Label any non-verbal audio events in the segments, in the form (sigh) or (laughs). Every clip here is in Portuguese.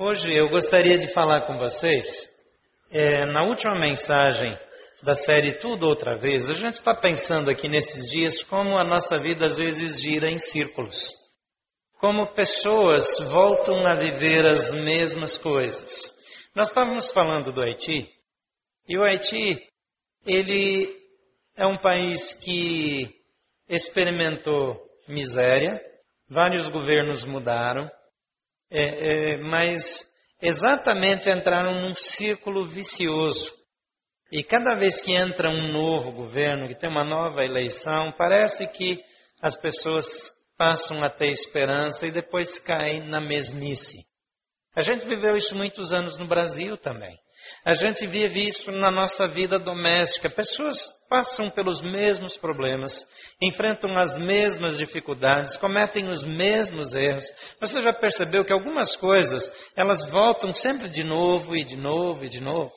Hoje eu gostaria de falar com vocês, é, na última mensagem da série Tudo Outra Vez, a gente está pensando aqui nesses dias como a nossa vida às vezes gira em círculos. Como pessoas voltam a viver as mesmas coisas. Nós estávamos falando do Haiti, e o Haiti, ele é um país que experimentou miséria, vários governos mudaram, é, é, mas exatamente entraram num círculo vicioso. E cada vez que entra um novo governo, que tem uma nova eleição, parece que as pessoas passam a ter esperança e depois caem na mesmice. A gente viveu isso muitos anos no Brasil também. A gente vive isso na nossa vida doméstica. Pessoas passam pelos mesmos problemas, enfrentam as mesmas dificuldades, cometem os mesmos erros. Você já percebeu que algumas coisas, elas voltam sempre de novo e de novo e de novo?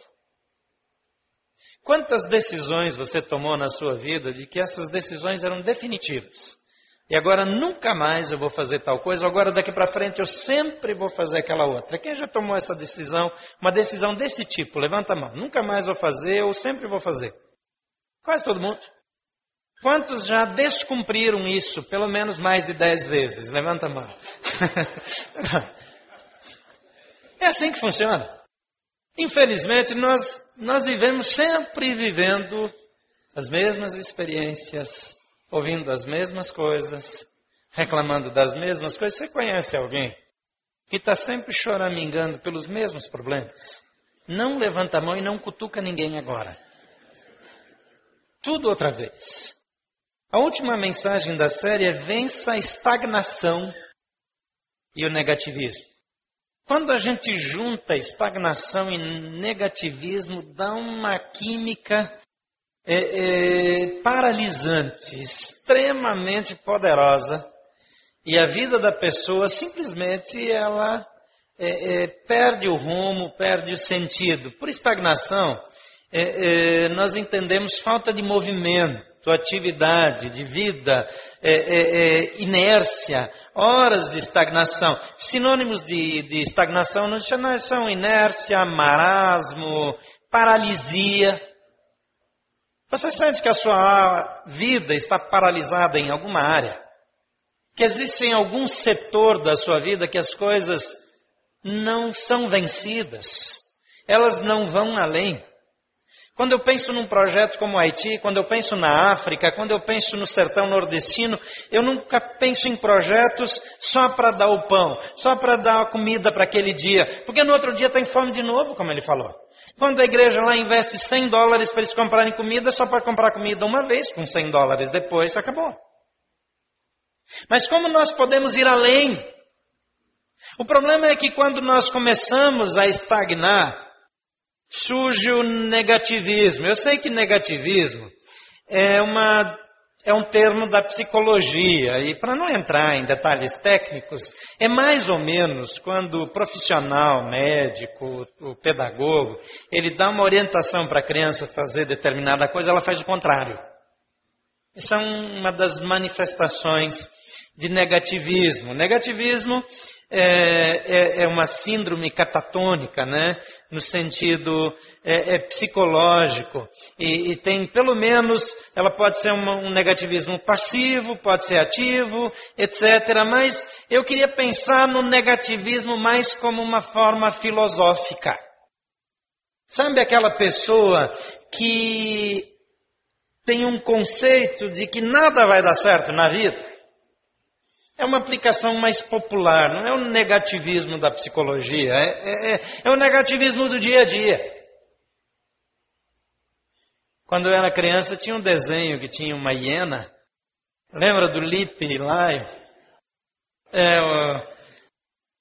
Quantas decisões você tomou na sua vida de que essas decisões eram definitivas? E agora nunca mais eu vou fazer tal coisa, agora daqui para frente eu sempre vou fazer aquela outra. Quem já tomou essa decisão, uma decisão desse tipo? Levanta a mão. Nunca mais vou fazer ou sempre vou fazer. Quase todo mundo. Quantos já descumpriram isso pelo menos mais de dez vezes? Levanta a mão. (laughs) é assim que funciona. Infelizmente, nós, nós vivemos sempre vivendo as mesmas experiências, ouvindo as mesmas coisas, reclamando das mesmas coisas. Você conhece alguém que está sempre choramingando pelos mesmos problemas? Não levanta a mão e não cutuca ninguém agora. Tudo outra vez. A última mensagem da série é vença a estagnação e o negativismo. Quando a gente junta estagnação e negativismo, dá uma química é, é, paralisante, extremamente poderosa, e a vida da pessoa simplesmente ela é, é perde o rumo, perde o sentido. Por estagnação, é, é, nós entendemos falta de movimento, atividade, de vida, inércia, horas de estagnação. Sinônimos de, de estagnação não são inércia, marasmo, paralisia. Você sente que a sua vida está paralisada em alguma área? Que existe em algum setor da sua vida que as coisas não são vencidas? Elas não vão além. Quando eu penso num projeto como o Haiti, quando eu penso na África, quando eu penso no sertão nordestino, eu nunca penso em projetos só para dar o pão, só para dar a comida para aquele dia, porque no outro dia tem fome de novo, como ele falou. Quando a igreja lá investe 100 dólares para eles comprarem comida, só para comprar comida uma vez com 100 dólares, depois acabou. Mas como nós podemos ir além? O problema é que quando nós começamos a estagnar, surge o negativismo. Eu sei que negativismo é uma é um termo da psicologia, e para não entrar em detalhes técnicos, é mais ou menos quando o profissional, médico, o pedagogo, ele dá uma orientação para a criança fazer determinada coisa, ela faz o contrário. Isso é uma das manifestações de negativismo. Negativismo é, é, é, uma síndrome catatônica, né? no sentido é, é psicológico. E, e, tem, pelo menos, ela pode ser uma, um negativismo passivo, pode ser ativo, etc. Mas eu queria pensar no negativismo mais como uma forma filosófica. Sabe aquela pessoa que tem um conceito de que nada vai dar certo na vida? É uma aplicação mais popular, não é o negativismo da psicologia, é, é, é, é o negativismo do dia a dia. Quando eu era criança, tinha um desenho que tinha uma hiena. Lembra do Lip Lion? É,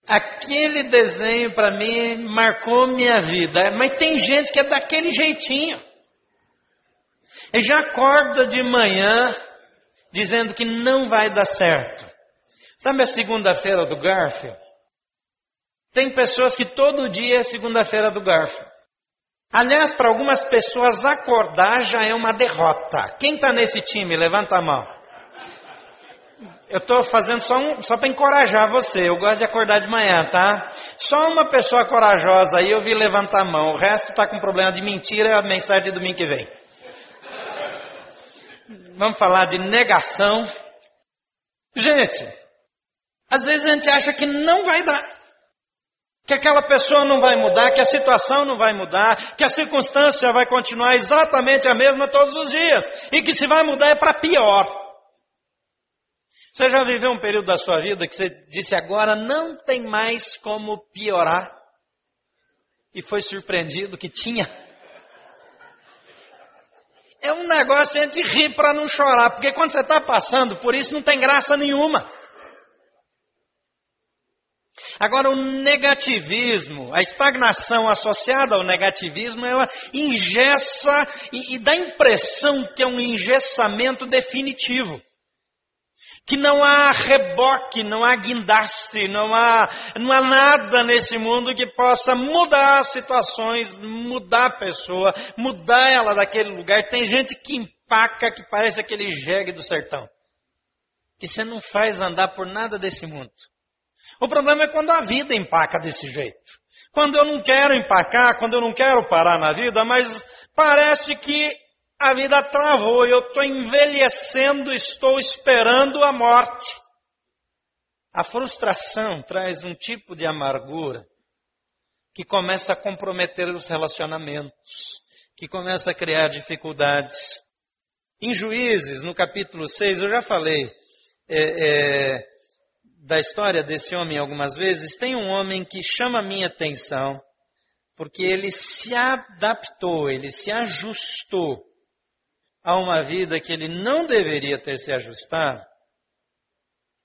aquele desenho para mim marcou minha vida. Mas tem gente que é daquele jeitinho. E já acorda de manhã dizendo que não vai dar certo. Sabe a segunda-feira do Garfield? Tem pessoas que todo dia é segunda-feira do Garfield. Aliás, para algumas pessoas, acordar já é uma derrota. Quem está nesse time? Levanta a mão. Eu estou fazendo só, um, só para encorajar você. Eu gosto de acordar de manhã, tá? Só uma pessoa corajosa aí eu vi levantar a mão. O resto está com problema de mentira. É a mensagem de domingo que vem. Vamos falar de negação. Gente, às vezes a gente acha que não vai dar. Que aquela pessoa não vai mudar, que a situação não vai mudar, que a circunstância vai continuar exatamente a mesma todos os dias. E que se vai mudar é para pior. Você já viveu um período da sua vida que você disse agora não tem mais como piorar? E foi surpreendido que tinha? É um negócio a gente rir para não chorar, porque quando você está passando por isso não tem graça nenhuma. Agora, o negativismo, a estagnação associada ao negativismo, ela engessa e, e dá a impressão que é um engessamento definitivo que não há reboque, não há guindaste, não há, não há nada nesse mundo que possa mudar situações, mudar a pessoa, mudar ela daquele lugar. Tem gente que empaca que parece aquele jegue do sertão, que você não faz andar por nada desse mundo. O problema é quando a vida empaca desse jeito. Quando eu não quero empacar, quando eu não quero parar na vida, mas parece que a vida travou, eu estou envelhecendo, estou esperando a morte. A frustração traz um tipo de amargura que começa a comprometer os relacionamentos, que começa a criar dificuldades. Em Juízes, no capítulo 6, eu já falei é, é, da história desse homem algumas vezes. Tem um homem que chama a minha atenção, porque ele se adaptou, ele se ajustou a uma vida que ele não deveria ter se ajustado,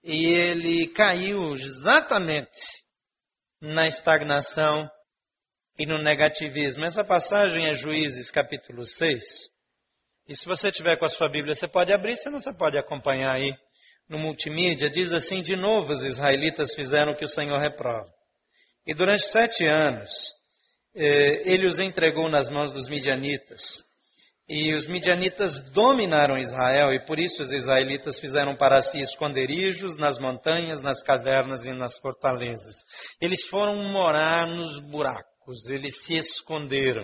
e ele caiu exatamente na estagnação e no negativismo. Essa passagem é Juízes capítulo 6. E se você tiver com a sua Bíblia, você pode abrir, senão você pode acompanhar aí no multimídia. Diz assim: De novo os israelitas fizeram o que o Senhor reprova. E durante sete anos, eh, ele os entregou nas mãos dos midianitas. E os midianitas dominaram Israel, e por isso os israelitas fizeram para si esconderijos nas montanhas, nas cavernas e nas fortalezas. Eles foram morar nos buracos, eles se esconderam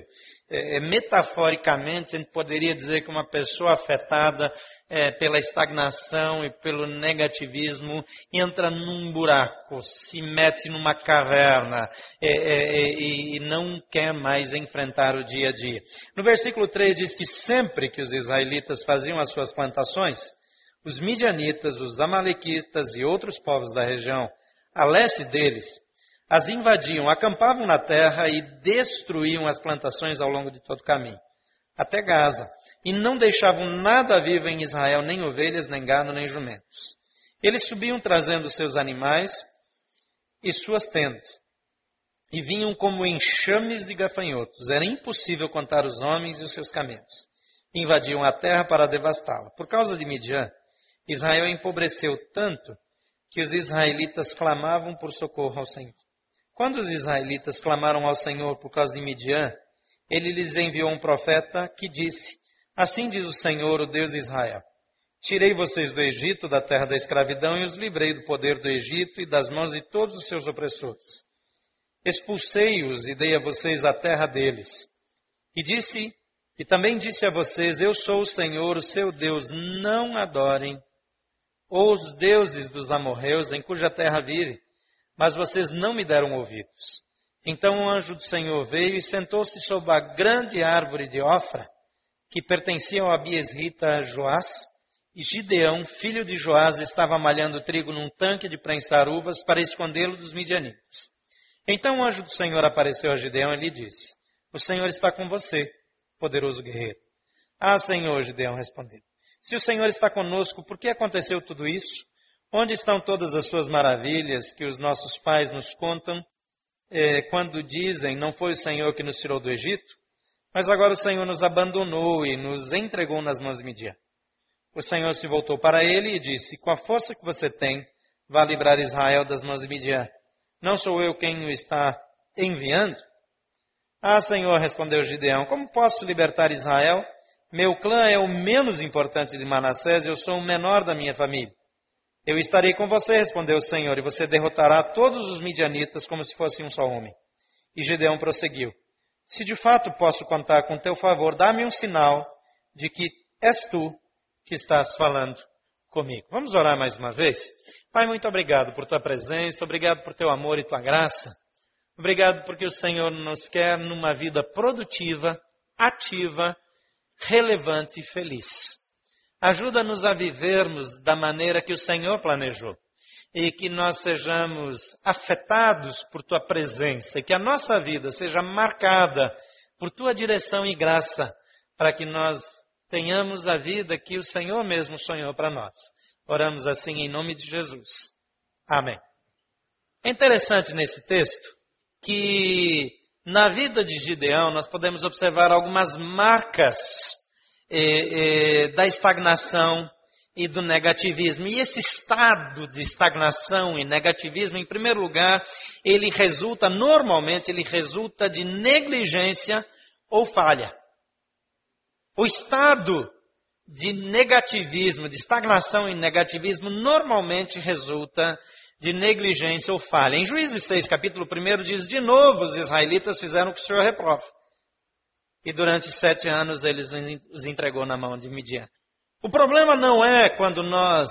metaforicamente, a gente poderia dizer que uma pessoa afetada é, pela estagnação e pelo negativismo entra num buraco, se mete numa caverna é, é, é e não quer mais enfrentar o dia a dia. No versículo 3 diz que sempre que os israelitas faziam as suas plantações, os midianitas, os amalequitas e outros povos da região, a leste deles, as invadiam, acampavam na terra e destruíam as plantações ao longo de todo o caminho, até Gaza, e não deixavam nada vivo em Israel, nem ovelhas, nem gado, nem jumentos. Eles subiam trazendo seus animais e suas tendas, e vinham como enxames de gafanhotos. Era impossível contar os homens e os seus camelos. Invadiam a terra para devastá-la. Por causa de Midian, Israel empobreceu tanto que os israelitas clamavam por socorro ao Senhor. Quando os israelitas clamaram ao Senhor por causa de Midian, ele lhes enviou um profeta que disse: Assim diz o Senhor, o Deus de Israel: Tirei vocês do Egito, da terra da escravidão, e os livrei do poder do Egito e das mãos de todos os seus opressores. Expulsei-os e dei a vocês a terra deles. E disse, e também disse a vocês: Eu sou o Senhor, o seu Deus, não adorem ou os deuses dos amorreus em cuja terra vive mas vocês não me deram ouvidos. Então o anjo do Senhor veio e sentou-se sob a grande árvore de Ofra, que pertencia ao Abiesrita Joás, e Gideão, filho de Joás, estava malhando trigo num tanque de prensar uvas para escondê-lo dos midianitas. Então o anjo do Senhor apareceu a Gideão e lhe disse: O Senhor está com você, poderoso guerreiro. Ah, Senhor, Gideão respondeu. Se o Senhor está conosco, por que aconteceu tudo isso? Onde estão todas as suas maravilhas que os nossos pais nos contam eh, quando dizem: Não foi o Senhor que nos tirou do Egito? Mas agora o Senhor nos abandonou e nos entregou nas mãos de Midian. O Senhor se voltou para ele e disse: Com a força que você tem, vá livrar Israel das mãos de Midian. Não sou eu quem o está enviando? Ah, Senhor, respondeu Gideão, como posso libertar Israel? Meu clã é o menos importante de Manassés, eu sou o menor da minha família. Eu estarei com você, respondeu o Senhor, e você derrotará todos os midianitas como se fosse um só homem. E Gideão prosseguiu: Se de fato posso contar com teu favor, dá-me um sinal de que és tu que estás falando comigo. Vamos orar mais uma vez? Pai, muito obrigado por tua presença, obrigado por teu amor e tua graça. Obrigado porque o Senhor nos quer numa vida produtiva, ativa, relevante e feliz. Ajuda-nos a vivermos da maneira que o Senhor planejou e que nós sejamos afetados por tua presença e que a nossa vida seja marcada por tua direção e graça para que nós tenhamos a vida que o Senhor mesmo sonhou para nós. Oramos assim em nome de Jesus. Amém. É interessante nesse texto que na vida de Gideão nós podemos observar algumas marcas eh, eh, da estagnação e do negativismo. E esse estado de estagnação e negativismo, em primeiro lugar, ele resulta, normalmente, ele resulta de negligência ou falha. O estado de negativismo, de estagnação e negativismo, normalmente resulta de negligência ou falha. Em Juízes 6, capítulo 1, diz: De novo os israelitas fizeram o que o Senhor reprova. E durante sete anos eles os entregou na mão de Midian. O problema não é quando nós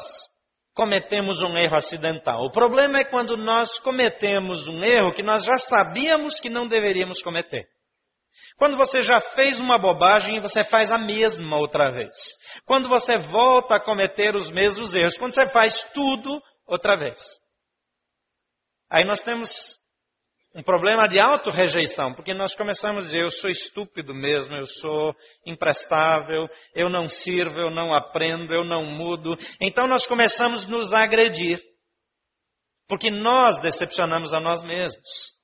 cometemos um erro acidental. O problema é quando nós cometemos um erro que nós já sabíamos que não deveríamos cometer. Quando você já fez uma bobagem e você faz a mesma outra vez. Quando você volta a cometer os mesmos erros. Quando você faz tudo outra vez. Aí nós temos um problema de auto-rejeição, porque nós começamos a dizer, eu sou estúpido mesmo, eu sou imprestável, eu não sirvo, eu não aprendo, eu não mudo. Então nós começamos a nos agredir, porque nós decepcionamos a nós mesmos.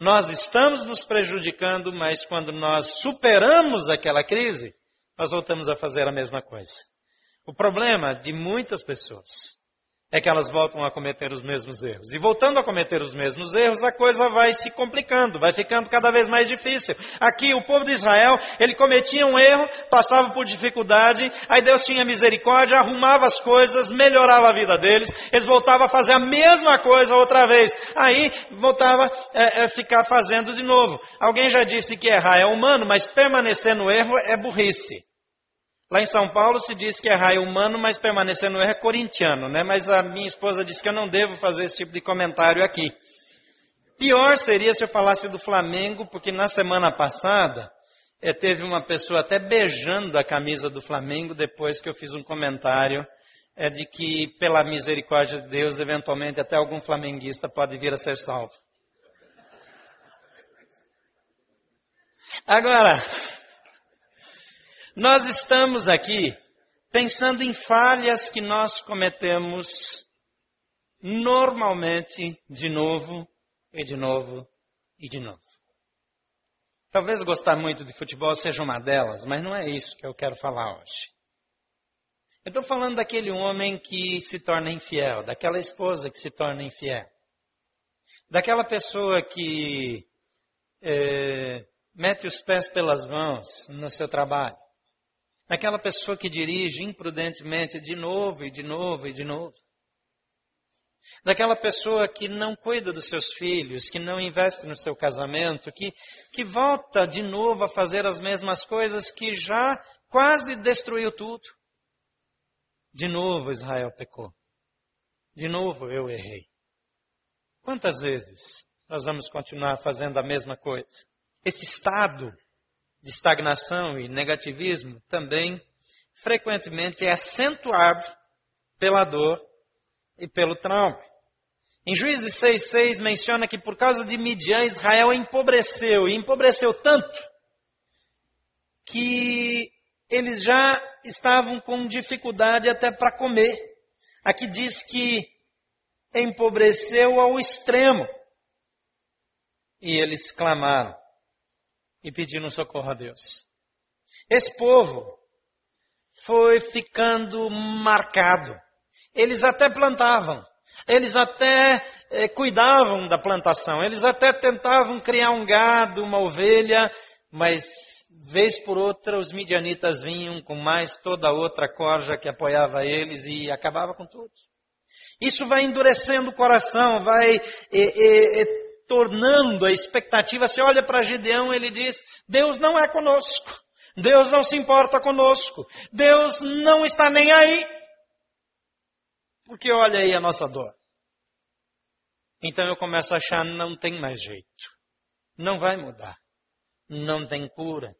Nós estamos nos prejudicando, mas quando nós superamos aquela crise, nós voltamos a fazer a mesma coisa. O problema de muitas pessoas é que elas voltam a cometer os mesmos erros. E voltando a cometer os mesmos erros, a coisa vai se complicando, vai ficando cada vez mais difícil. Aqui, o povo de Israel, ele cometia um erro, passava por dificuldade, aí Deus tinha misericórdia, arrumava as coisas, melhorava a vida deles, eles voltavam a fazer a mesma coisa outra vez. Aí, voltava a é, é, ficar fazendo de novo. Alguém já disse que errar é humano, mas permanecer no erro é burrice. Lá em São Paulo se diz que é humano, mas permanecer no erro é corintiano, né? Mas a minha esposa disse que eu não devo fazer esse tipo de comentário aqui. Pior seria se eu falasse do Flamengo, porque na semana passada é, teve uma pessoa até beijando a camisa do Flamengo depois que eu fiz um comentário é de que, pela misericórdia de Deus, eventualmente até algum flamenguista pode vir a ser salvo. Agora, nós estamos aqui pensando em falhas que nós cometemos normalmente de novo e de novo e de novo. Talvez gostar muito de futebol seja uma delas, mas não é isso que eu quero falar hoje. Eu estou falando daquele homem que se torna infiel, daquela esposa que se torna infiel, daquela pessoa que é, mete os pés pelas mãos no seu trabalho, Aquela pessoa que dirige imprudentemente de novo e de novo e de novo. Daquela pessoa que não cuida dos seus filhos, que não investe no seu casamento, que, que volta de novo a fazer as mesmas coisas que já quase destruiu tudo. De novo Israel pecou. De novo eu errei. Quantas vezes nós vamos continuar fazendo a mesma coisa? Esse estado de estagnação e negativismo também frequentemente é acentuado pela dor e pelo trauma. Em Juízes 6,6 menciona que por causa de Midian, Israel empobreceu, e empobreceu tanto que eles já estavam com dificuldade até para comer. Aqui diz que empobreceu ao extremo. E eles clamaram e pedindo socorro a Deus. Esse povo foi ficando marcado. Eles até plantavam, eles até eh, cuidavam da plantação, eles até tentavam criar um gado, uma ovelha, Mas, vez por outra, os midianitas vinham com mais toda outra corja que apoiava eles e acabava com tudo. Isso vai endurecendo o coração, vai tornando a expectativa. Você olha para Gideão, ele diz: Deus não é conosco, Deus não se importa conosco, Deus não está nem aí. Porque olha aí a nossa dor. Então eu começo a achar não tem mais jeito, não vai mudar, não tem cura.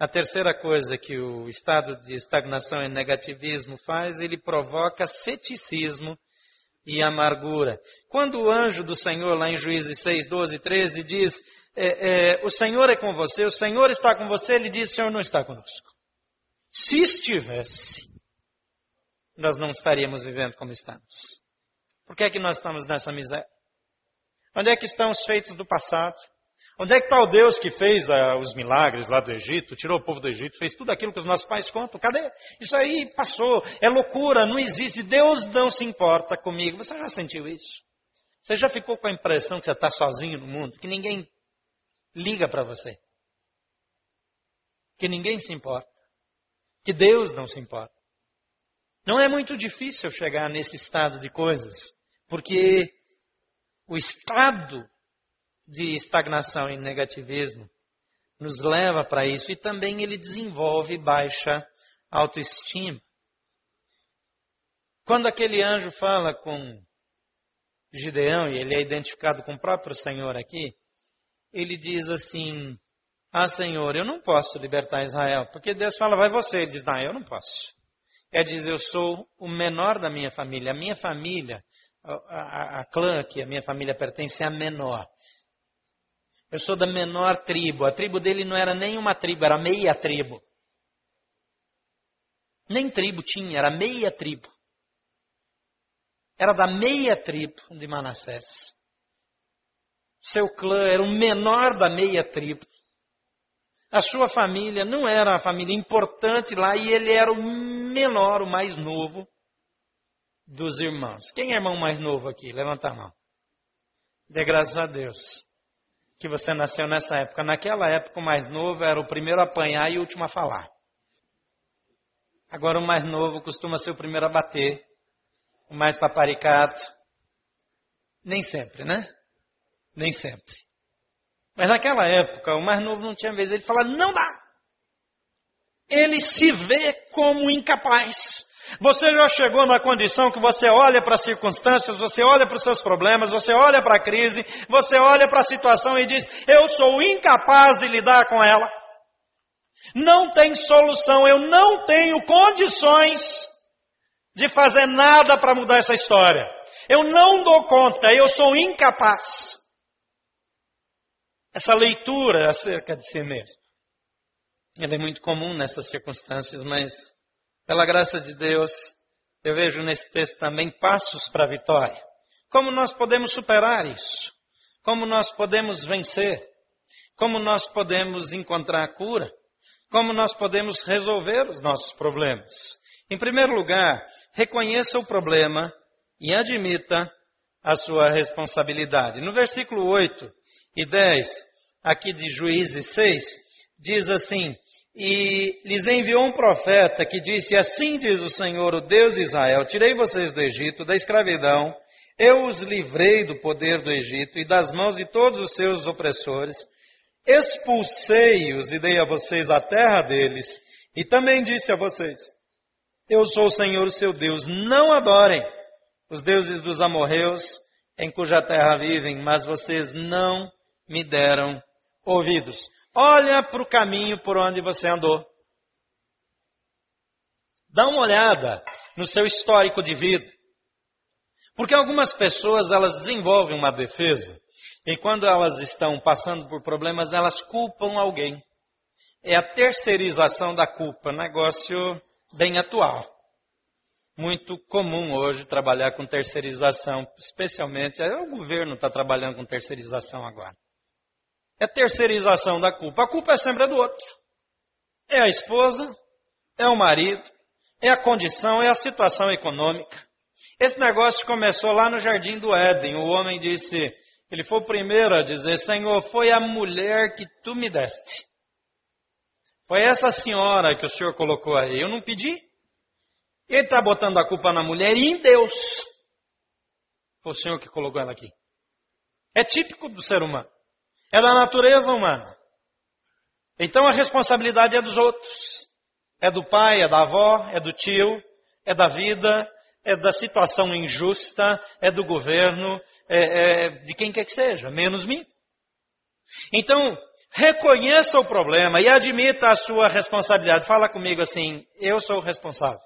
A terceira coisa que o estado de estagnação e negativismo faz, ele provoca ceticismo e amargura. Quando o anjo do Senhor, lá em Juízes 6, 12, 13, diz: é, é, O Senhor é com você, o Senhor está com você, ele diz: O Senhor não está conosco. Se estivesse, nós não estaríamos vivendo como estamos. Por que é que nós estamos nessa miséria? Onde é que estão os feitos do passado? Onde é que está o Deus que fez uh, os milagres lá do Egito, tirou o povo do Egito, fez tudo aquilo que os nossos pais contam? Cadê? Isso aí passou, é loucura, não existe. Deus não se importa comigo. Você já sentiu isso? Você já ficou com a impressão que você está sozinho no mundo, que ninguém liga para você? Que ninguém se importa? Que Deus não se importa? Não é muito difícil chegar nesse estado de coisas, porque o estado de estagnação e negativismo nos leva para isso e também ele desenvolve baixa autoestima. Quando aquele anjo fala com Gideão, e ele é identificado com o próprio Senhor aqui, ele diz assim: Ah, Senhor, eu não posso libertar Israel. Porque Deus fala, vai você. Ele diz: Não, eu não posso. É dizer, eu sou o menor da minha família. A minha família, a, a, a clã que a minha família pertence é a menor. Eu sou da menor tribo. A tribo dele não era nem uma tribo, era meia tribo. Nem tribo tinha, era meia tribo. Era da meia tribo de Manassés. Seu clã era o menor da meia tribo. A sua família não era uma família importante lá e ele era o menor, o mais novo dos irmãos. Quem é irmão mais novo aqui? Levanta a mão. Dê graças a Deus que você nasceu nessa época. Naquela época, o mais novo era o primeiro a apanhar e o último a falar. Agora, o mais novo costuma ser o primeiro a bater, o mais paparicato. Nem sempre, né? Nem sempre. Mas naquela época, o mais novo não tinha vez. Ele fala: não dá. Ele se vê como incapaz. Você já chegou na condição que você olha para as circunstâncias, você olha para os seus problemas, você olha para a crise, você olha para a situação e diz: Eu sou incapaz de lidar com ela. Não tem solução, eu não tenho condições de fazer nada para mudar essa história. Eu não dou conta, eu sou incapaz. Essa leitura acerca de si mesmo. Ela é muito comum nessas circunstâncias, mas pela graça de Deus, eu vejo nesse texto também passos para a vitória. Como nós podemos superar isso? Como nós podemos vencer? Como nós podemos encontrar a cura? Como nós podemos resolver os nossos problemas? Em primeiro lugar, reconheça o problema e admita a sua responsabilidade. No versículo 8 e 10, aqui de Juízes 6, diz assim: e lhes enviou um profeta que disse: Assim diz o Senhor, o Deus de Israel: Tirei vocês do Egito, da escravidão, eu os livrei do poder do Egito e das mãos de todos os seus opressores, expulsei-os e dei a vocês a terra deles, e também disse a vocês: Eu sou o Senhor, seu Deus, não adorem os deuses dos amorreus, em cuja terra vivem, mas vocês não me deram ouvidos. Olha para o caminho por onde você andou. Dá uma olhada no seu histórico de vida. Porque algumas pessoas elas desenvolvem uma defesa e quando elas estão passando por problemas, elas culpam alguém. É a terceirização da culpa, negócio bem atual. Muito comum hoje trabalhar com terceirização, especialmente, é, o governo está trabalhando com terceirização agora. É terceirização da culpa. A culpa é sempre do outro. É a esposa, é o marido, é a condição, é a situação econômica. Esse negócio começou lá no jardim do Éden. O homem disse, ele foi o primeiro a dizer: Senhor, foi a mulher que tu me deste. Foi essa senhora que o senhor colocou aí. Eu não pedi. Ele está botando a culpa na mulher e em Deus. Foi o senhor que colocou ela aqui. É típico do ser humano. É da natureza humana. Então a responsabilidade é dos outros. É do pai, é da avó, é do tio, é da vida, é da situação injusta, é do governo, é, é de quem quer que seja, menos mim. Então, reconheça o problema e admita a sua responsabilidade. Fala comigo assim: eu sou o responsável.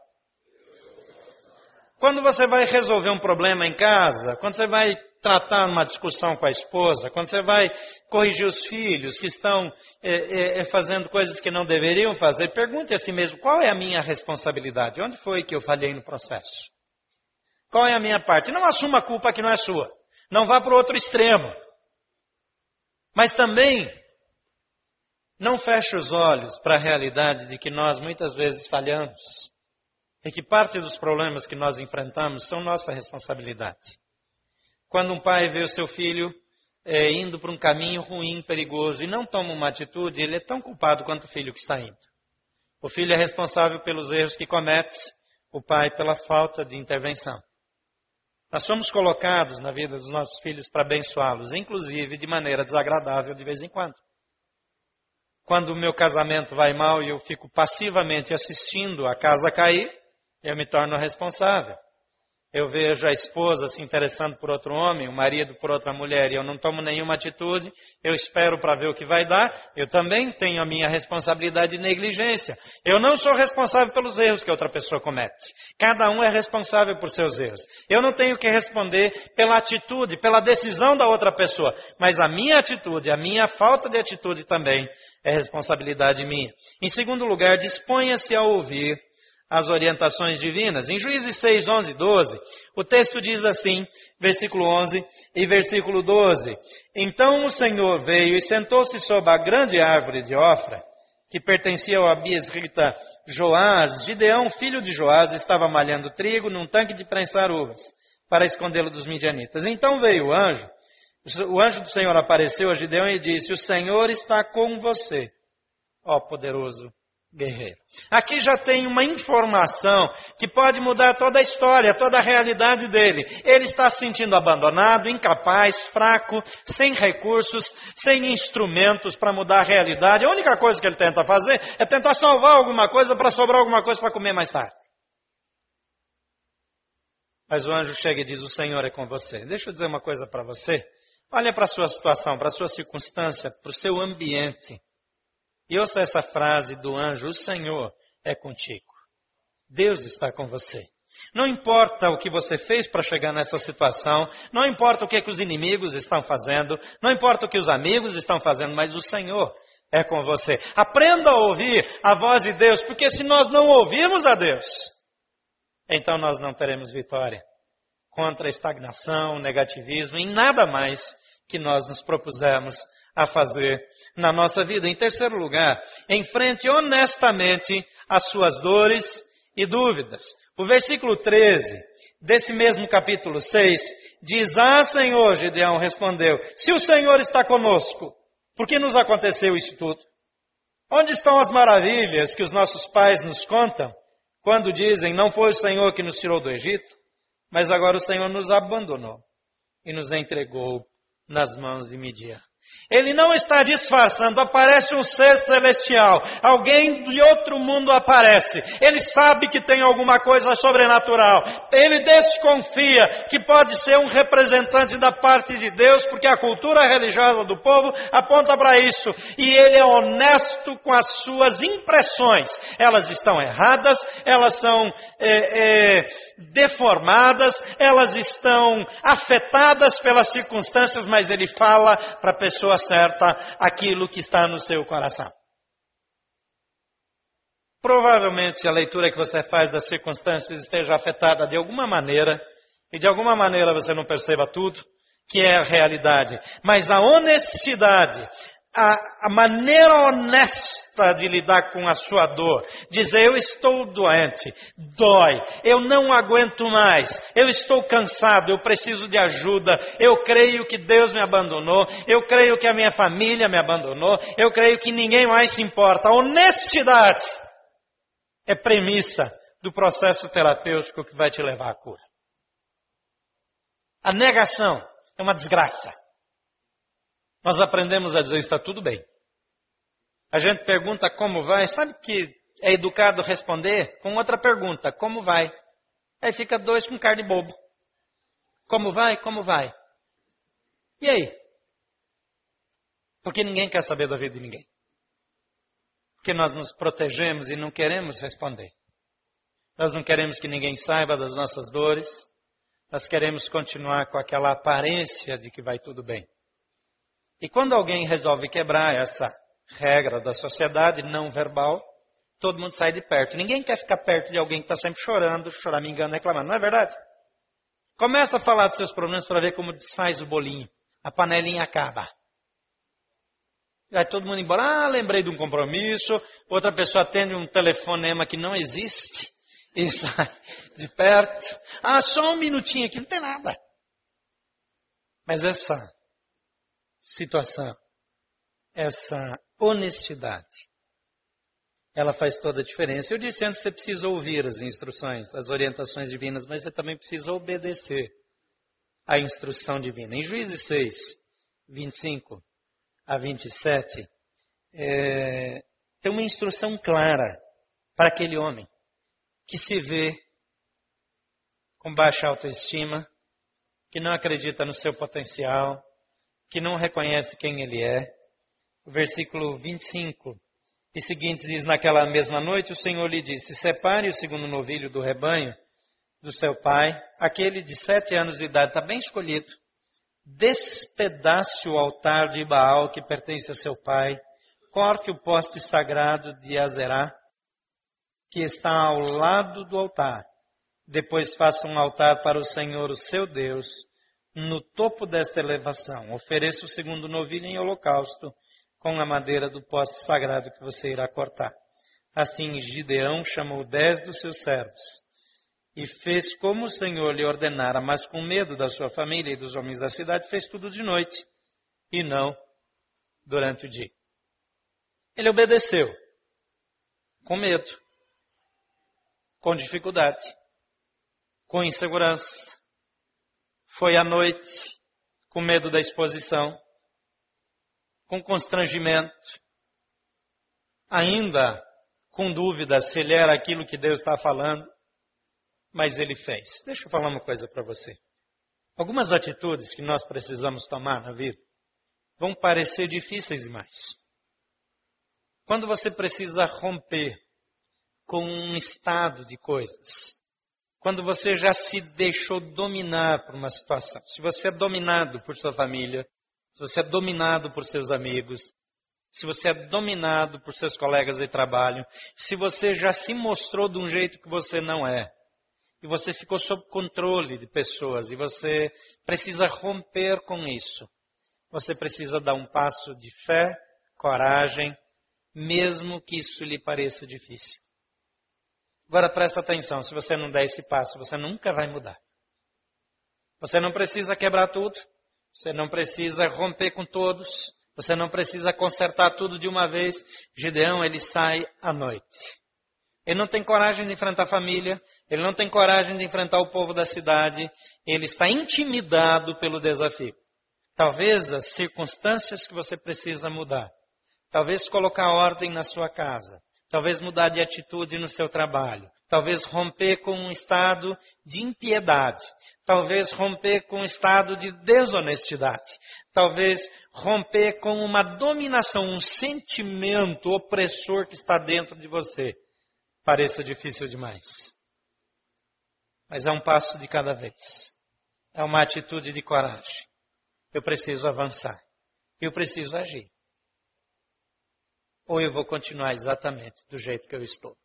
Quando você vai resolver um problema em casa, quando você vai tratar uma discussão com a esposa, quando você vai corrigir os filhos que estão é, é, é, fazendo coisas que não deveriam fazer, pergunte a si mesmo qual é a minha responsabilidade, onde foi que eu falhei no processo? Qual é a minha parte? Não assuma a culpa que não é sua. Não vá para o outro extremo. Mas também não feche os olhos para a realidade de que nós muitas vezes falhamos e que parte dos problemas que nós enfrentamos são nossa responsabilidade. Quando um pai vê o seu filho é, indo para um caminho ruim, perigoso, e não toma uma atitude, ele é tão culpado quanto o filho que está indo. O filho é responsável pelos erros que comete, o pai pela falta de intervenção. Nós somos colocados na vida dos nossos filhos para abençoá-los, inclusive de maneira desagradável de vez em quando. Quando o meu casamento vai mal e eu fico passivamente assistindo a casa cair, eu me torno responsável eu vejo a esposa se interessando por outro homem, o marido por outra mulher, e eu não tomo nenhuma atitude, eu espero para ver o que vai dar, eu também tenho a minha responsabilidade de negligência. Eu não sou responsável pelos erros que outra pessoa comete. Cada um é responsável por seus erros. Eu não tenho que responder pela atitude, pela decisão da outra pessoa, mas a minha atitude, a minha falta de atitude também é responsabilidade minha. Em segundo lugar, disponha-se a ouvir as orientações divinas. Em Juízes 6, 11, 12, o texto diz assim, versículo 11 e versículo 12: Então o Senhor veio e sentou-se sob a grande árvore de Ofra, que pertencia ao Abiesrita Joás. Gideão, filho de Joás, estava malhando trigo num tanque de prensar uvas, para escondê-lo dos midianitas. Então veio o anjo, o anjo do Senhor apareceu a Gideão e disse: O Senhor está com você, ó poderoso guerreiro. Aqui já tem uma informação que pode mudar toda a história, toda a realidade dele. Ele está se sentindo abandonado, incapaz, fraco, sem recursos, sem instrumentos para mudar a realidade. A única coisa que ele tenta fazer é tentar salvar alguma coisa para sobrar alguma coisa para comer mais tarde. Mas o anjo chega e diz: O Senhor é com você. Deixa eu dizer uma coisa para você. Olha para a sua situação, para a sua circunstância, para o seu ambiente. E ouça essa frase do anjo: O Senhor é contigo. Deus está com você. Não importa o que você fez para chegar nessa situação, não importa o que, é que os inimigos estão fazendo, não importa o que os amigos estão fazendo, mas o Senhor é com você. Aprenda a ouvir a voz de Deus, porque se nós não ouvirmos a Deus, então nós não teremos vitória contra a estagnação, negativismo, em nada mais que nós nos propusemos a fazer na nossa vida. Em terceiro lugar, enfrente honestamente as suas dores e dúvidas. O versículo 13 desse mesmo capítulo 6 diz: Ah, Senhor, Gideão respondeu: Se o Senhor está conosco, por que nos aconteceu isso tudo? Onde estão as maravilhas que os nossos pais nos contam quando dizem: Não foi o Senhor que nos tirou do Egito, mas agora o Senhor nos abandonou e nos entregou nas mãos de Midian? Ele não está disfarçando, aparece um ser celestial, alguém de outro mundo aparece. Ele sabe que tem alguma coisa sobrenatural. Ele desconfia que pode ser um representante da parte de Deus, porque a cultura religiosa do povo aponta para isso. E ele é honesto com as suas impressões. Elas estão erradas, elas são é, é, deformadas, elas estão afetadas pelas circunstâncias, mas ele fala para a pessoa certa aquilo que está no seu coração. Provavelmente a leitura que você faz das circunstâncias esteja afetada de alguma maneira, e de alguma maneira você não perceba tudo, que é a realidade. Mas a honestidade, a, a, maneira honesta de lidar com a sua dor. Dizer, eu estou doente, dói, eu não aguento mais, eu estou cansado, eu preciso de ajuda, eu creio que Deus me abandonou, eu creio que a minha família me abandonou, eu creio que ninguém mais se importa. A honestidade é premissa do processo terapêutico que vai te levar à cura. A negação é uma desgraça. Nós aprendemos a dizer está tudo bem. A gente pergunta como vai, sabe que é educado responder com outra pergunta, como vai? Aí fica dois com cara de bobo. Como vai? Como vai? E aí? Porque ninguém quer saber da vida de ninguém. Porque nós nos protegemos e não queremos responder. Nós não queremos que ninguém saiba das nossas dores. Nós queremos continuar com aquela aparência de que vai tudo bem. E quando alguém resolve quebrar essa regra da sociedade não verbal, todo mundo sai de perto. Ninguém quer ficar perto de alguém que está sempre chorando, choramingando, reclamando. Não é verdade? Começa a falar dos seus problemas para ver como desfaz o bolinho. A panelinha acaba. Vai todo mundo embora. Ah, lembrei de um compromisso. Outra pessoa atende um telefonema que não existe (laughs) e sai de perto. Ah, só um minutinho aqui, não tem nada. Mas essa situação, essa honestidade, ela faz toda a diferença. Eu disse antes, você precisa ouvir as instruções, as orientações divinas, mas você também precisa obedecer à instrução divina. Em Juízes 6, 25 a 27, é, tem uma instrução clara para aquele homem que se vê com baixa autoestima, que não acredita no seu potencial, que não reconhece quem ele é. O versículo 25 e seguintes diz: Naquela mesma noite o Senhor lhe disse: Separe o segundo novilho do rebanho do seu pai, aquele de sete anos de idade, está bem escolhido. Despedace o altar de Baal que pertence a seu pai, corte o poste sagrado de Azerá, que está ao lado do altar. Depois faça um altar para o Senhor, o seu Deus, no topo desta elevação. Ofereça o segundo novilho em holocausto com a madeira do poste sagrado que você irá cortar. Assim Gideão chamou dez dos seus servos e fez como o Senhor lhe ordenara, mas com medo da sua família e dos homens da cidade, fez tudo de noite e não durante o dia. Ele obedeceu com medo, com dificuldade, com insegurança, foi à noite, com medo da exposição, com constrangimento, ainda com dúvida se ele era aquilo que Deus está falando, mas ele fez. Deixa eu falar uma coisa para você. Algumas atitudes que nós precisamos tomar na vida vão parecer difíceis demais. Quando você precisa romper com um estado de coisas, quando você já se deixou dominar por uma situação. Se você é dominado por sua família, se você é dominado por seus amigos, se você é dominado por seus colegas de trabalho, se você já se mostrou de um jeito que você não é, e você ficou sob controle de pessoas, e você precisa romper com isso, você precisa dar um passo de fé, coragem, mesmo que isso lhe pareça difícil. Agora presta atenção, se você não der esse passo, você nunca vai mudar. Você não precisa quebrar tudo, você não precisa romper com todos, você não precisa consertar tudo de uma vez. Gideão, ele sai à noite. Ele não tem coragem de enfrentar a família, ele não tem coragem de enfrentar o povo da cidade, ele está intimidado pelo desafio. Talvez as circunstâncias que você precisa mudar, talvez colocar ordem na sua casa, talvez mudar de atitude no seu trabalho, talvez romper com um estado de impiedade, talvez romper com um estado de desonestidade, talvez romper com uma dominação, um sentimento opressor que está dentro de você. Pareça difícil demais. Mas é um passo de cada vez. É uma atitude de coragem. Eu preciso avançar. Eu preciso agir ou eu vou continuar exatamente do jeito que eu estou.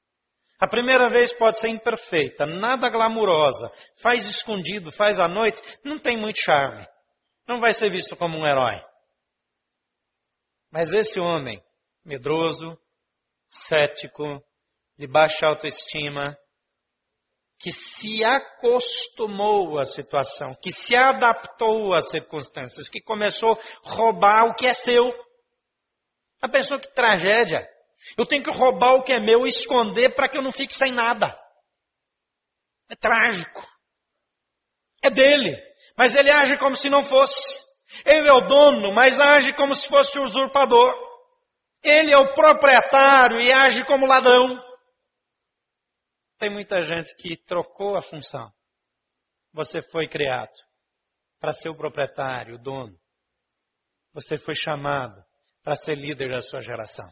A primeira vez pode ser imperfeita, nada glamurosa, faz escondido, faz à noite, não tem muito charme. Não vai ser visto como um herói. Mas esse homem, medroso, cético, de baixa autoestima, que se acostumou à situação, que se adaptou às circunstâncias, que começou a roubar o que é seu. A pessoa que tragédia. Eu tenho que roubar o que é meu e esconder para que eu não fique sem nada. É trágico. É dele. Mas ele age como se não fosse. Ele é o dono, mas age como se fosse o usurpador. Ele é o proprietário e age como ladrão. Tem muita gente que trocou a função. Você foi criado para ser o proprietário, o dono. Você foi chamado para ser líder da sua geração.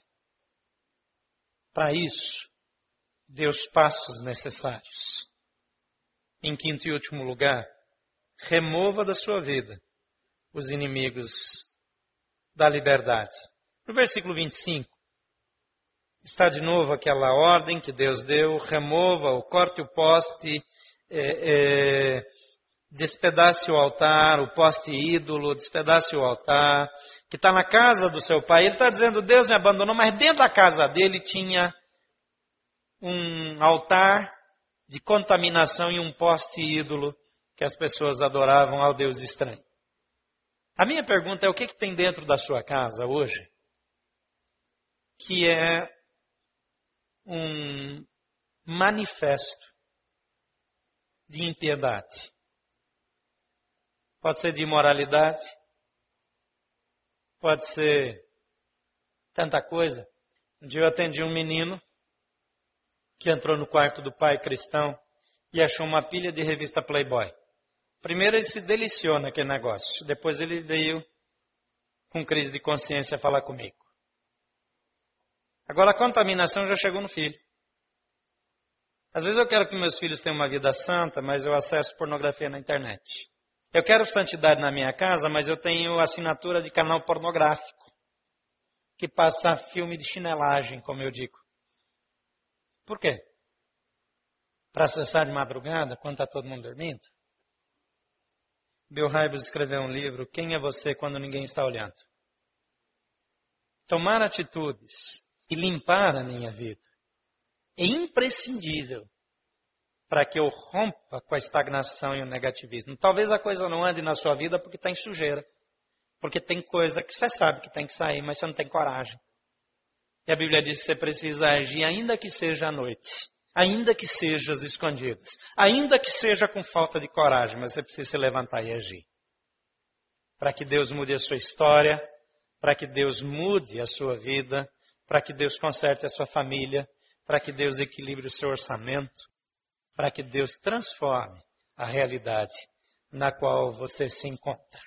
Para isso, dê os passos necessários. Em quinto e último lugar, remova da sua vida os inimigos da liberdade. No versículo 25, está de novo aquela ordem que Deus deu: remova o corte o poste, é, é, despedace o altar, o poste ídolo, despedace o altar, que está na casa do seu pai. Ele está dizendo: Deus me abandonou, mas dentro da casa dele tinha um altar de contaminação e um poste ídolo que as pessoas adoravam ao Deus estranho. A minha pergunta é: o que, que tem dentro da sua casa hoje que é um manifesto de impiedade? Pode ser de imoralidade, pode ser tanta coisa. Um dia eu atendi um menino que entrou no quarto do pai cristão e achou uma pilha de revista Playboy. Primeiro ele se deliciou naquele negócio, depois ele veio com crise de consciência falar comigo. Agora a contaminação já chegou no filho. Às vezes eu quero que meus filhos tenham uma vida santa, mas eu acesso pornografia na internet. Eu quero santidade na minha casa, mas eu tenho assinatura de canal pornográfico que passa filme de chinelagem, como eu digo. Por quê? Para acessar de madrugada, quando está todo mundo dormindo? Bill Hybels escreveu um livro, Quem é você quando ninguém está olhando? Tomar atitudes e limpar a minha vida é imprescindível para que eu rompa com a estagnação e o negativismo. Talvez a coisa não ande na sua vida porque está em sujeira. Porque tem coisa que você sabe que tem que sair, mas você não tem coragem. E a Bíblia diz que você precisa agir, ainda que seja à noite ainda que seja às escondidas, ainda que seja com falta de coragem, mas você precisa se levantar e agir. Para que Deus mude a sua história, para que Deus mude a sua vida, para que Deus conserte a sua família, para que Deus equilibre o seu orçamento, para que Deus transforme a realidade na qual você se encontra.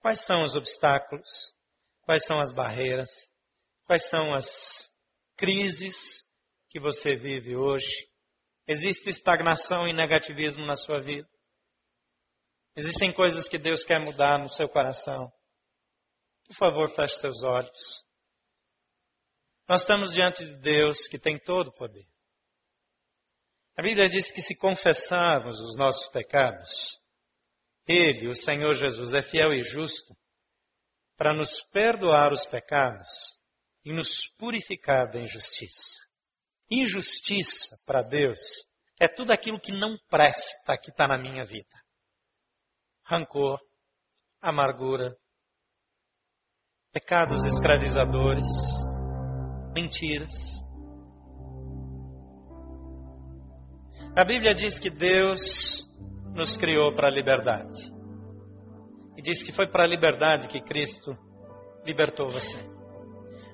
Quais são os obstáculos? Quais são as barreiras? Quais são as crises que você vive hoje? Existe estagnação e negativismo na sua vida? Existem coisas que Deus quer mudar no seu coração? Por favor, feche seus olhos. Nós estamos diante de Deus que tem todo o poder. A Bíblia diz que se confessarmos os nossos pecados, Ele, o Senhor Jesus, é fiel e justo para nos perdoar os pecados e nos purificar da injustiça. Injustiça para Deus é tudo aquilo que não presta que está na minha vida: rancor, amargura, pecados escravizadores, mentiras. A Bíblia diz que Deus nos criou para a liberdade. E diz que foi para a liberdade que Cristo libertou você.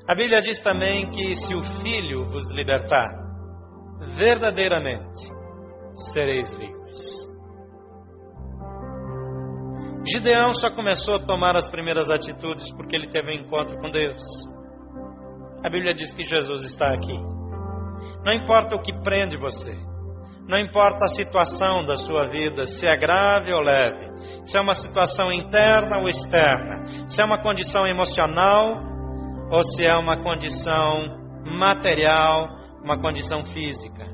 A Bíblia diz também que se o Filho vos libertar, verdadeiramente sereis livres. Gideão só começou a tomar as primeiras atitudes porque ele teve um encontro com Deus. A Bíblia diz que Jesus está aqui. Não importa o que prende você, não importa a situação da sua vida, se é grave ou leve, se é uma situação interna ou externa, se é uma condição emocional ou se é uma condição material, uma condição física.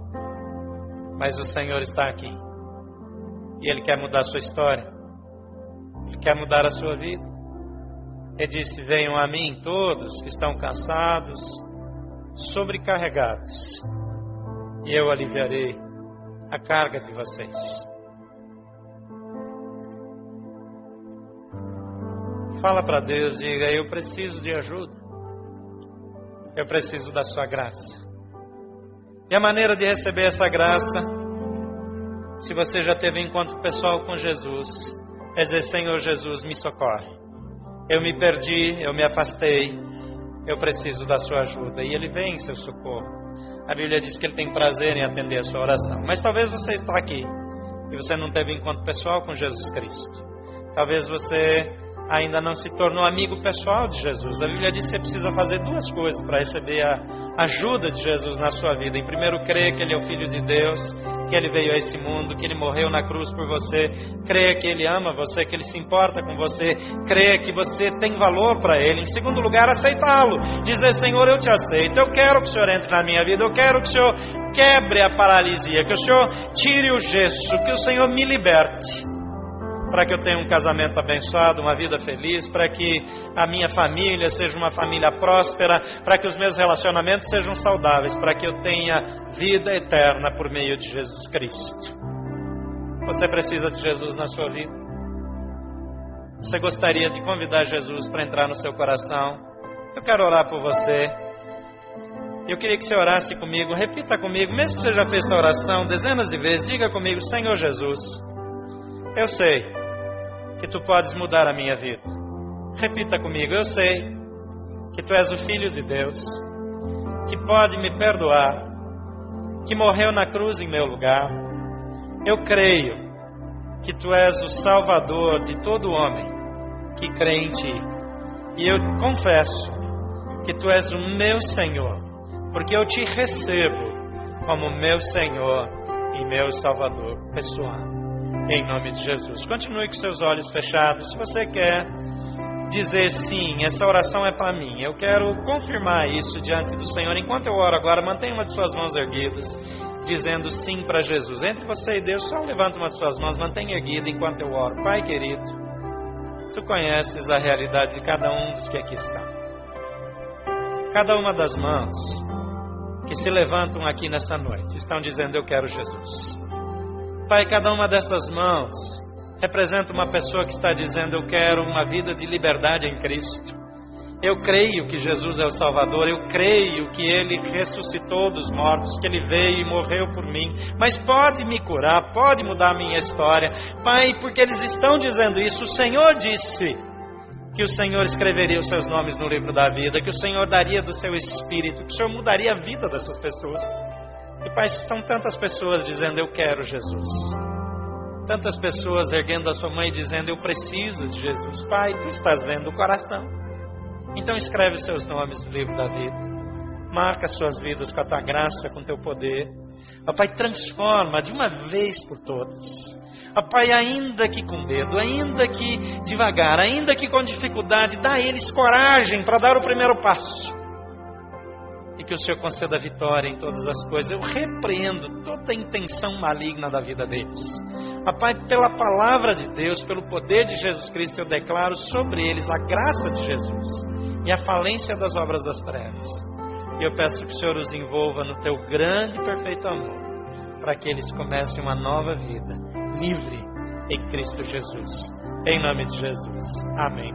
Mas o Senhor está aqui. E Ele quer mudar a sua história. Ele quer mudar a sua vida. Ele disse: Venham a mim todos que estão cansados, sobrecarregados, e eu aliviarei a carga de vocês. Fala para Deus, diga: Eu preciso de ajuda. Eu preciso da Sua graça. E a maneira de receber essa graça, se você já teve encontro pessoal com Jesus, é dizer: Senhor Jesus, me socorre. Eu me perdi, eu me afastei, eu preciso da sua ajuda. E ele vem em seu socorro. A Bíblia diz que ele tem prazer em atender a sua oração. Mas talvez você está aqui e você não teve encontro pessoal com Jesus Cristo. Talvez você ainda não se tornou amigo pessoal de Jesus. A Bíblia diz que você precisa fazer duas coisas para receber a ajuda de Jesus na sua vida. Em primeiro, crer que Ele é o Filho de Deus, que Ele veio a esse mundo, que Ele morreu na cruz por você. Crer que Ele ama você, que Ele se importa com você. Crer que você tem valor para Ele. Em segundo lugar, aceitá-lo. Dizer, Senhor, eu te aceito. Eu quero que o Senhor entre na minha vida. Eu quero que o Senhor quebre a paralisia. Que o Senhor tire o gesso. Que o Senhor me liberte para que eu tenha um casamento abençoado, uma vida feliz, para que a minha família seja uma família próspera, para que os meus relacionamentos sejam saudáveis, para que eu tenha vida eterna por meio de Jesus Cristo. Você precisa de Jesus na sua vida? Você gostaria de convidar Jesus para entrar no seu coração? Eu quero orar por você. Eu queria que você orasse comigo, repita comigo, mesmo que você já fez essa oração dezenas de vezes, diga comigo, Senhor Jesus, eu sei que tu podes mudar a minha vida. Repita comigo: Eu sei que tu és o Filho de Deus, que pode me perdoar, que morreu na cruz em meu lugar. Eu creio que tu és o Salvador de todo homem que crê em ti. E eu confesso que tu és o meu Senhor, porque eu te recebo como meu Senhor e meu Salvador pessoal em nome de Jesus. Continue com seus olhos fechados. Se você quer dizer sim, essa oração é para mim, eu quero confirmar isso diante do Senhor. Enquanto eu oro agora, mantenha uma de suas mãos erguidas, dizendo sim para Jesus. Entre você e Deus, só levanta uma de suas mãos, mantenha erguida enquanto eu oro. Pai querido, tu conheces a realidade de cada um dos que aqui estão. Cada uma das mãos que se levantam aqui nessa noite estão dizendo: Eu quero Jesus. Pai, cada uma dessas mãos representa uma pessoa que está dizendo: Eu quero uma vida de liberdade em Cristo. Eu creio que Jesus é o Salvador, eu creio que Ele ressuscitou dos mortos, que Ele veio e morreu por mim, mas pode me curar, pode mudar a minha história. Pai, porque eles estão dizendo isso, o Senhor disse que o Senhor escreveria os seus nomes no livro da vida, que o Senhor daria do seu espírito, que o Senhor mudaria a vida dessas pessoas. E Pai, são tantas pessoas dizendo eu quero Jesus. Tantas pessoas erguendo a sua mãe dizendo eu preciso de Jesus. Pai, tu estás vendo o coração. Então escreve os seus nomes no livro da vida. Marca suas vidas com a tua graça, com o teu poder. Ó Pai, transforma de uma vez por todas. Ó Pai, ainda que com medo, ainda que devagar, ainda que com dificuldade, dá a eles coragem para dar o primeiro passo que o Senhor conceda vitória em todas as coisas. Eu repreendo toda a intenção maligna da vida deles. Pai, pela palavra de Deus, pelo poder de Jesus Cristo, eu declaro sobre eles a graça de Jesus e a falência das obras das trevas. E eu peço que o Senhor os envolva no teu grande e perfeito amor, para que eles comecem uma nova vida, livre em Cristo Jesus. Em nome de Jesus. Amém.